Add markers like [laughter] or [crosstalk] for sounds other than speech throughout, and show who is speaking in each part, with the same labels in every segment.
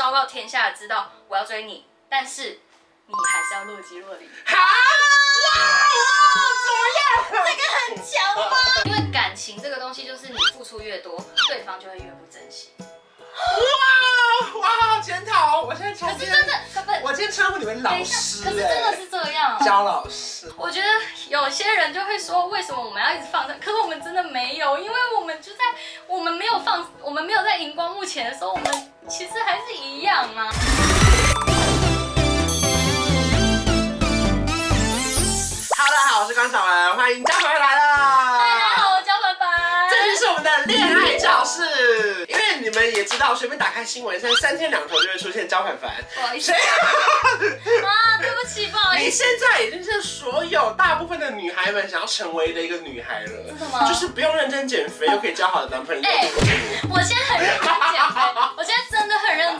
Speaker 1: 昭告天下知道我要追你，但是你还是要若即若离。
Speaker 2: 好？哇哇！怎么样？
Speaker 1: 这个很强吗？因为感情这个东西，就是你付出越多，对方就会越不珍惜。
Speaker 2: 哇哇！检讨，我现在
Speaker 1: 可是真的，
Speaker 2: 我今天称呼你们老师，
Speaker 1: 可是真的是这样，
Speaker 2: 焦老师。
Speaker 1: 我觉得有些人就会说，为什么我们要一直放在？可是我们真的没有，因为我们就在我们没有放，我们没有在荧光幕前的时候，我们其实还是一样啊。
Speaker 2: 哈喽，大家好，我是关晓雯，欢迎焦凡来了。
Speaker 1: 大家好，我焦凡凡。
Speaker 2: 这就是我们的恋爱教室。因为你们也知道，随便打开新闻，现在三天两头就会出现焦凡凡。
Speaker 1: 不好意思。谁 [laughs] 啊？对不起，不好意思。
Speaker 2: 你现在已经是所有大部分的女孩们想要成为的一个女孩了。
Speaker 1: 真的吗？
Speaker 2: 就是不用认真减肥，又可以交好的男朋友。
Speaker 1: 哎、欸，我现在很认真减肥，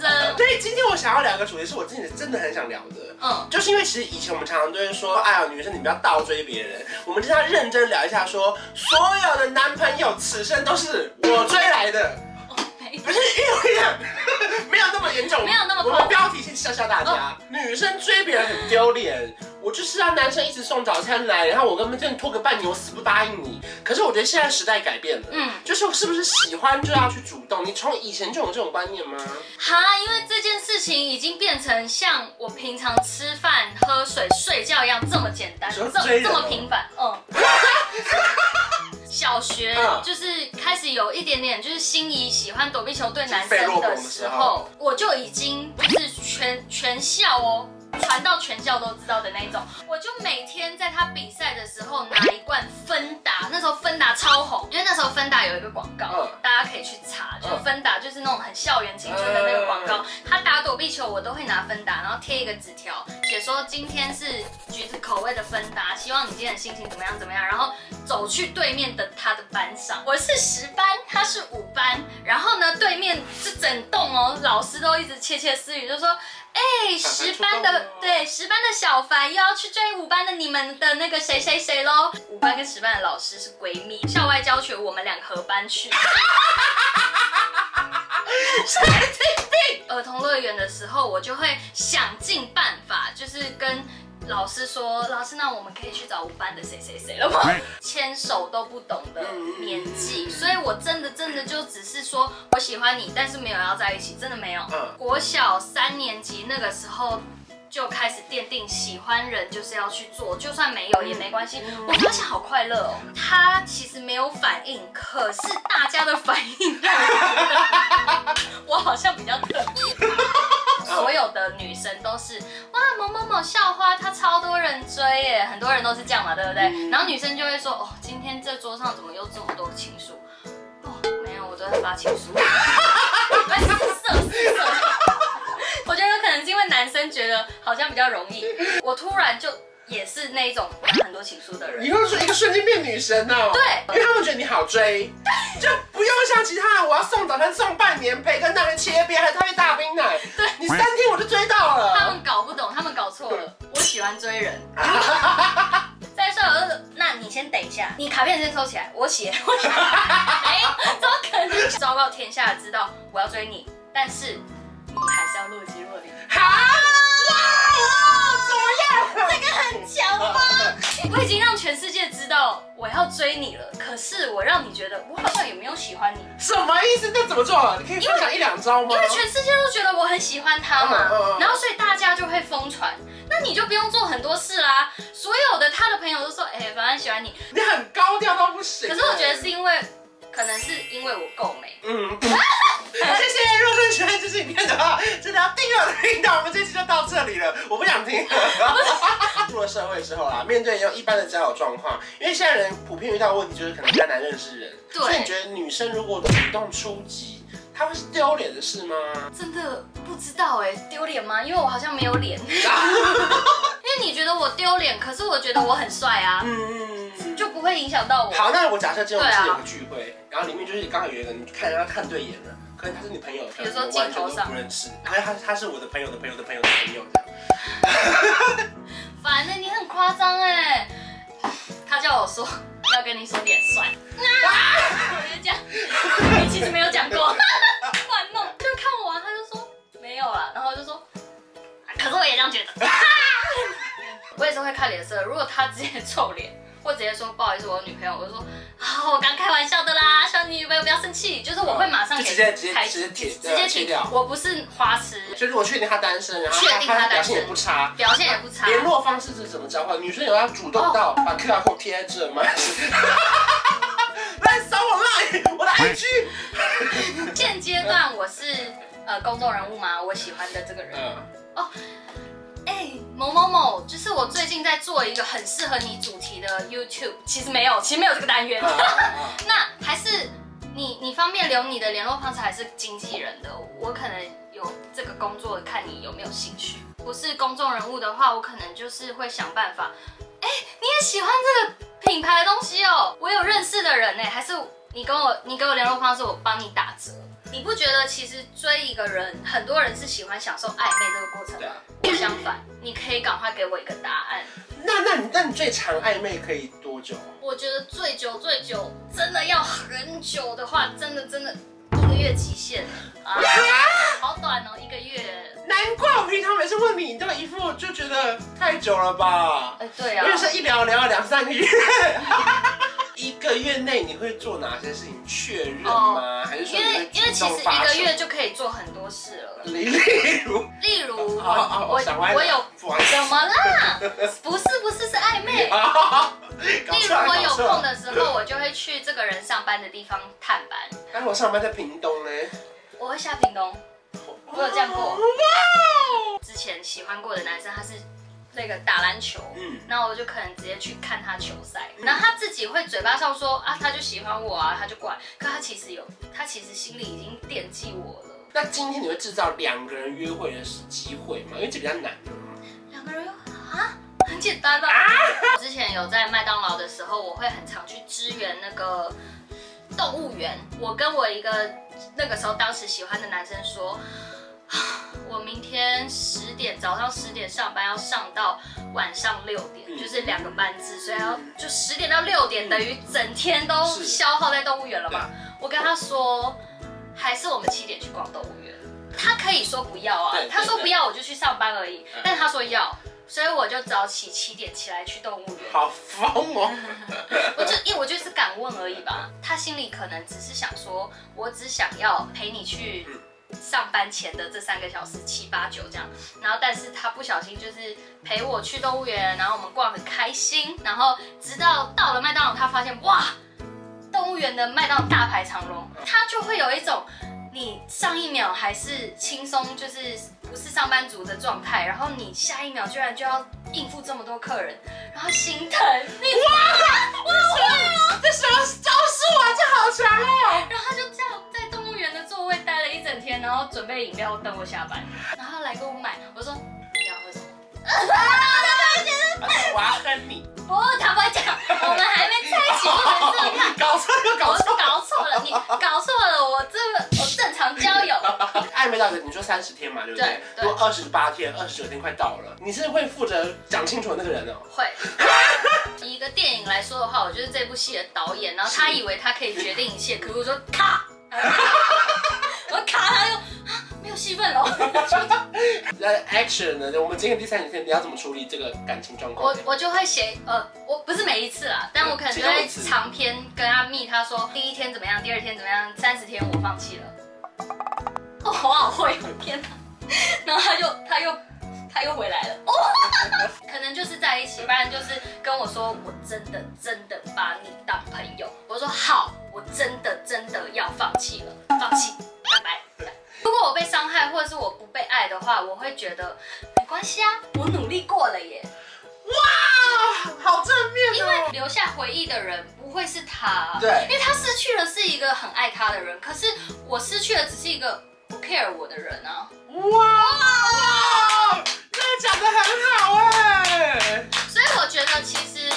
Speaker 1: 认真。
Speaker 2: 对，今天我想要聊一个主题，是我自己真的很想聊的。嗯，就是因为其实以前我们常常都会说，哎呀，女生你不要倒追别人。我们今天要认真聊一下说，说所有的男朋友此生都是我追来的。[laughs] 不是因为 [laughs] 没有那么严重，
Speaker 1: 没有那么。
Speaker 2: 我们标题先吓吓大家，哦、女生追别人很丢脸。我就是让男生一直送早餐来，然后我跟他们真的拖个半年，我死不答应你。可是我觉得现在时代改变了，嗯，就是是不是喜欢就要去主动？你从以前就有这种观念吗？
Speaker 1: 哈，因为这件事情已经变成像我平常吃饭、喝水、睡觉一样这么简单，这么这么平凡，嗯。[laughs] 小学就是开始有一点点就是心仪喜欢躲避球队男生的时候，我就已经就是全全校哦。传到全校都知道的那种，我就每天在他比赛的时候拿一罐芬达，那时候芬达超红，因为那时候芬达有一个广告，大家可以去查，就是芬达就是那种很校园青春的那个广告。他打躲避球，我都会拿芬达，然后贴一个纸条，写说今天是橘子口味的芬达，希望你今天的心情怎么样怎么样，然后走去对面的他的班上，我是十班，他是五班，然后呢，对面是整栋哦，老师都一直窃窃私语，就说。哎、欸，十班的对十班的小凡又要去追五班的你们的那个谁谁谁喽。五班跟十班的老师是闺蜜，校外教学我们两个合班去。神经病！[laughs] 儿童乐园的时候，我就会想尽办法，就是跟。老师说：“老师，那我们可以去找五班的谁谁谁了吗？牵手都不懂的年纪，所以我真的真的就只是说我喜欢你，但是没有要在一起，真的没有。嗯国小三年级那个时候就开始奠定喜欢人就是要去做，就算没有也没关系。我发现好快乐哦。他其实没有反应，可是大家的反应让我觉得 [laughs] 我好像比较特别。”所有的女生都是哇，某某某校花，她超多人追耶，很多人都是这样嘛，对不对？嗯、然后女生就会说，哦，今天这桌上怎么又这么多情书？哦，没有，我都在发情书。[laughs] 色色色，[laughs] 我觉得有可能是因为男生觉得好像比较容易，我突然就。也是那一种很多情书的人，
Speaker 2: 你会说一个瞬间变女神哦。
Speaker 1: 对，
Speaker 2: 因为他们觉得你好追，就不用像其他人，我要送早餐送半年，培根蛋切边，还特别大冰奶。
Speaker 1: 对，
Speaker 2: 你三天我就追到了。
Speaker 1: 他们搞不懂，他们搞错了。[laughs] 我喜欢追人。再说，那你先等一下，你卡片先收起来，我写。我写。哎，怎么可能？[laughs] 昭告天下知道我要追你，但是你还是要若即若离。
Speaker 2: 好。
Speaker 1: 这个很强吗？[laughs] 我已经让全世界知道我要追你了，可是我让你觉得我好像也没有喜欢你。
Speaker 2: 什么意思？那怎么做啊？你可以分享一两招吗？
Speaker 1: 因为全世界都觉得我很喜欢他嘛，然后所以大家就会疯传，那你就不用做很多事啦。所有的他的朋友都说，哎，反正喜欢你，
Speaker 2: 你很高调到不行。
Speaker 1: 可是我觉得是因为。可能是因为我够美。嗯，谢
Speaker 2: 谢。如果说喜欢这支影片的话，真的要订阅我的频道。我们这期就到这里了，我不想听。[laughs] 出了社会之后啊，面对用一般的交友状况，因为现在人普遍遇到的问题就是可能比较难认识人。对。所以你觉得女生如果主动出击，她会是丢脸的事吗？
Speaker 1: 真的不知道哎，丢脸吗？因为我好像没有脸。[laughs] [laughs] 因为你觉得我丢脸，可是我觉得我很帅啊。嗯。就不会影响到我。
Speaker 2: 好，那我假设今天我们是有个聚会，啊、然后里面就是刚好有一个人看人家看对眼了，可是他是你朋友，
Speaker 1: 比如说镜头上
Speaker 2: 不认识，可是他他是我的朋友的朋友的朋友的朋友。[laughs] 这样。
Speaker 1: 反正你很夸张哎，他叫我说要跟你说脸帅，啊、我就讲，你其实没有讲过，乱弄，就看我、啊，他就说没有了。然后我就说，可是我也这样觉得。[laughs] 我也是会看脸色，如果他直接臭脸，或直接说不好意思，我女朋友，我就说好，我刚开玩笑的啦，小女朋友不要生气，就是我会马上给
Speaker 2: 直接直接
Speaker 1: 开
Speaker 2: 直接贴
Speaker 1: 直接停掉，我不是花痴。
Speaker 2: 所以如果确定他单身，然后
Speaker 1: 确定他单身，
Speaker 2: 表现也不差，
Speaker 1: 表现也不差，
Speaker 2: 联络方式是怎么交换？女生有要主动到把 QR code 贴在这吗？[laughs] 来扫我 line，我的 IG。
Speaker 1: 现阶段我是呃公众人物吗？我喜欢的这个人。嗯、哦。某某某，就是我最近在做一个很适合你主题的 YouTube，其实没有，其实没有这个单元。[laughs] 那还是你，你方便留你的联络方式，还是经纪人的？我可能有这个工作，看你有没有兴趣。不是公众人物的话，我可能就是会想办法。哎、欸，你也喜欢这个品牌的东西哦？我有认识的人呢，还是你跟我，你给我联络方式，我帮你打折。你不觉得其实追一个人，很多人是喜欢享受暧昧这个过程吗？不相反，你可以赶快给我一个答案。
Speaker 2: 那那你那你最长暧昧可以多久？
Speaker 1: 我觉得最久最久，真的要很久的话，真的真的一个月极限啊！好短哦，一个月。
Speaker 2: 难怪我平常每次问你，你这个一副就觉得太久了吧？
Speaker 1: 哎，对啊，
Speaker 2: 因为是一聊聊了两三个月。一个月内你会做哪些事情确认吗？哦、还是说因为
Speaker 1: 因为其实一个月就可以做很多事了。
Speaker 2: 例例如
Speaker 1: 例如我
Speaker 2: 我
Speaker 1: 我有怎么啦？不是不是是暧昧。例如我有空的时候，我就会去这个人上班的地方探班。
Speaker 2: 但是我上班在屏东呢。
Speaker 1: 我会下屏东。我有这样过。之前喜欢过的男生他是。那个打篮球，嗯，那我就可能直接去看他球赛，然后他自己会嘴巴上说啊，他就喜欢我啊，他就过来，可他其实有，他其实心里已经惦记我了。
Speaker 2: 那今天你会制造两个人约会的机会吗？因为这比较难。
Speaker 1: 两个人啊？很简单的啊。之前有在麦当劳的时候，我会很常去支援那个动物园。我跟我一个那个时候当时喜欢的男生说。[sighs] 我明天十点早上十点上班，要上到晚上六点，就是两个班次，所以要就十点到六点，等于整天都消耗在动物园了嘛。我跟他说，还是我们七点去逛动物园。他可以说不要啊，他说不要我就去上班而已，但他说要，所以我就早起七点起来去动物园。
Speaker 2: 好疯哦！[laughs]
Speaker 1: 我就因为我就是敢问而已吧，他心里可能只是想说，我只想要陪你去。上班前的这三个小时七八九这样，然后但是他不小心就是陪我去动物园，然后我们逛很开心，然后直到到了麦当劳，他发现哇，动物园的麦当劳大排长龙，他就会有一种你上一秒还是轻松，就是不是上班族的状态，然后你下一秒居然就要应付这么多客人，然后心疼你哇哇哇，
Speaker 2: 这什么招数啊，这好强哦，[laughs]
Speaker 1: 然后他就这样。然后准备饮料等我下班，然后来给我买。我说你要喝什么？[laughs]
Speaker 2: 我要跟你。
Speaker 1: 不，他不会讲，我们还没在一起，不能这样。[laughs]
Speaker 2: 搞错又搞错，
Speaker 1: 搞错了，你搞错了，我这个我正常交友。[laughs]
Speaker 2: 暧昧到底你说三十天嘛，对不对？如果二十八天、二十九天快到了，你是会负责讲清楚的那个人哦。
Speaker 1: 会。以一个电影来说的话，我就是这部戏的导演，然后他以为他可以决定一切，可是我说咔。[laughs]
Speaker 2: 那 action 呢？我们今天第三天，你要怎么处理这个感情状况？
Speaker 1: 我我就会写呃，我不是每一次啦，但我可能就会长篇跟他密，他说第一天怎么样，第二天怎么样，三十天我放弃了。哦，好好会，天哪！然后他就他又他又回来了。哦，[laughs] 可能就是在一起，不然就是跟我说，我真的真的把你当朋友。我说好。我真的真的要放弃了，放弃。如果我被伤害或者是我不被爱的话，我会觉得没关系啊，我努力过了耶。
Speaker 2: 哇，好正面哦。
Speaker 1: 因为留下回忆的人不会是他，
Speaker 2: 对，
Speaker 1: 因为他失去了是一个很爱他的人，可是我失去的只是一个不 care 我的人啊。
Speaker 2: 哇，这个讲得很好哎。
Speaker 1: 所以我觉得其实。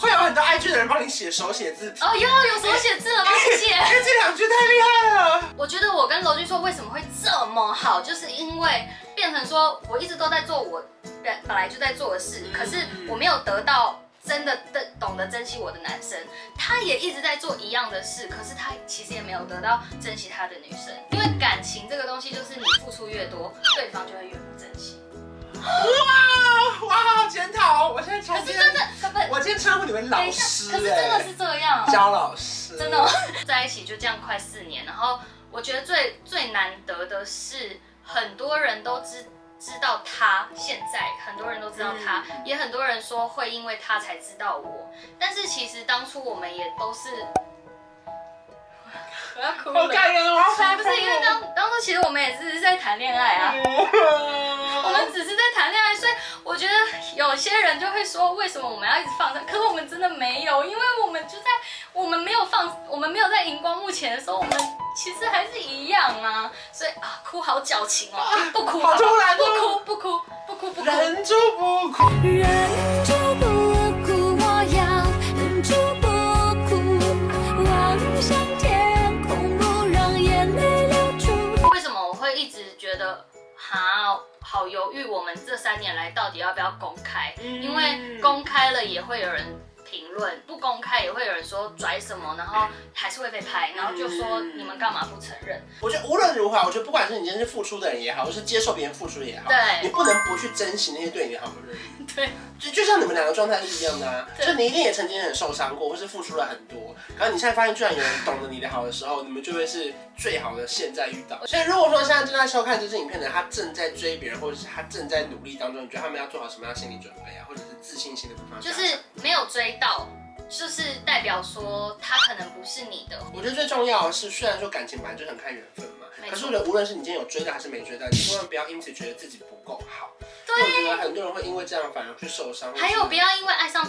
Speaker 2: 会有很多爱剧的人帮你写手写字
Speaker 1: 哦，哟有手写字了吗？谢谢。[laughs]
Speaker 2: 因为这两句太厉害了。
Speaker 1: 我觉得我跟娄峻硕为什么会这么好，就是因为变成说我一直都在做我本本来就在做的事，可是我没有得到真的的懂得珍惜我的男生，他也一直在做一样的事，可是他其实也没有得到珍惜他的女生，因为感情这个东西就是你付出越多，对方就会越不珍惜。
Speaker 2: 哇哇，好检讨！我现在可是
Speaker 1: 真的，
Speaker 2: 我今天称呼你们老师，
Speaker 1: 可是真的是这样，
Speaker 2: 焦老师，
Speaker 1: 真的吗？[laughs] 在一起就这样快四年，然后我觉得最最难得的是，很多人都知知道他现在，很多人都知道他，嗯、也很多人说会因为他才知道我，但是其实当初我们也都是。我要哭了，好感人哦！不是因为当当初其实我们也是在谈恋爱啊，我们只是在谈恋爱，所以我觉得有些人就会说，为什么我们要一直放着？可是我们真的没有，因为我们就在我们没有放，我们没有在荧光幕前的时候，我们其实还是一样啊。所以啊，哭好矫情哦，不哭，好突然，不哭不哭不哭不哭，
Speaker 2: 忍住不哭，忍住不哭，我要忍住不哭，望向天
Speaker 3: 空，不让眼泪流出。
Speaker 1: 为什么我会一直觉得。好好犹豫，我们这三年来到底要不要公开？因为公开了也会有人评论，不公开也会有人说拽什么，然后还是会被拍，然后就说你们干嘛不承认？
Speaker 2: 我觉得无论如何，我觉得不管是你今天是付出的人也好，或是接受别人付出也好，
Speaker 1: 对，
Speaker 2: 你不能不去珍惜那些对你好的人。[laughs]
Speaker 1: 对，
Speaker 2: 就就像你们两个状态是一样的啊，就你一定也曾经很受伤过，或是付出了很多，然后你现在发现居然有人懂得你的好的时候，你们就会是最好的现在遇到。[laughs] 所以如果说现在正在收看这支影片的他正在追别人，或者是他正在努力当中，你觉得他们要做好什么样的心理准备啊，或者是自信心的部分？
Speaker 1: 就是没有追到。就是代表说他可能不是你的。
Speaker 2: 我觉得最重要的是，虽然说感情本来就很看缘分嘛，可是我觉得无论是你今天有追到还是没追到，你千万不要因此觉得自己不够好。对。我觉得很多人会因为这样反而去受伤。
Speaker 1: 还有不要因为爱上。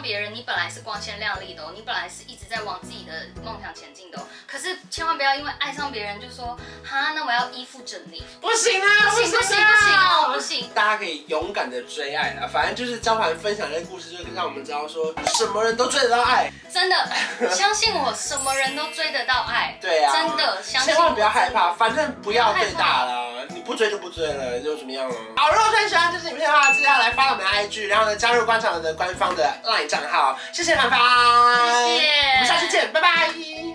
Speaker 1: 别人，你本来是光鲜亮丽的哦，你本来是一直在往自己的梦想前进的哦。可是千万不要因为爱上别人就说，哈，那我要依附着你，
Speaker 2: 不行啊，
Speaker 1: 不行不行不行哦，不行。
Speaker 2: 大家可以勇敢的追爱啊，反正就是张凡分享这个故事，就是让我们知道说，什么人都追得到爱。
Speaker 1: 真的，相信我，什么人都追得到爱。
Speaker 2: 对啊，
Speaker 1: 真的，相信我，
Speaker 2: 千万不要害怕，反正不要最大了，你不追就不追了，又怎么样了？好，如果说你喜欢这支影片的话，记得要来 follow 我们的 IG，然后呢，加入观场的官方的 LINE 账号。谢谢凡凡，谢谢，我们下期见，拜拜。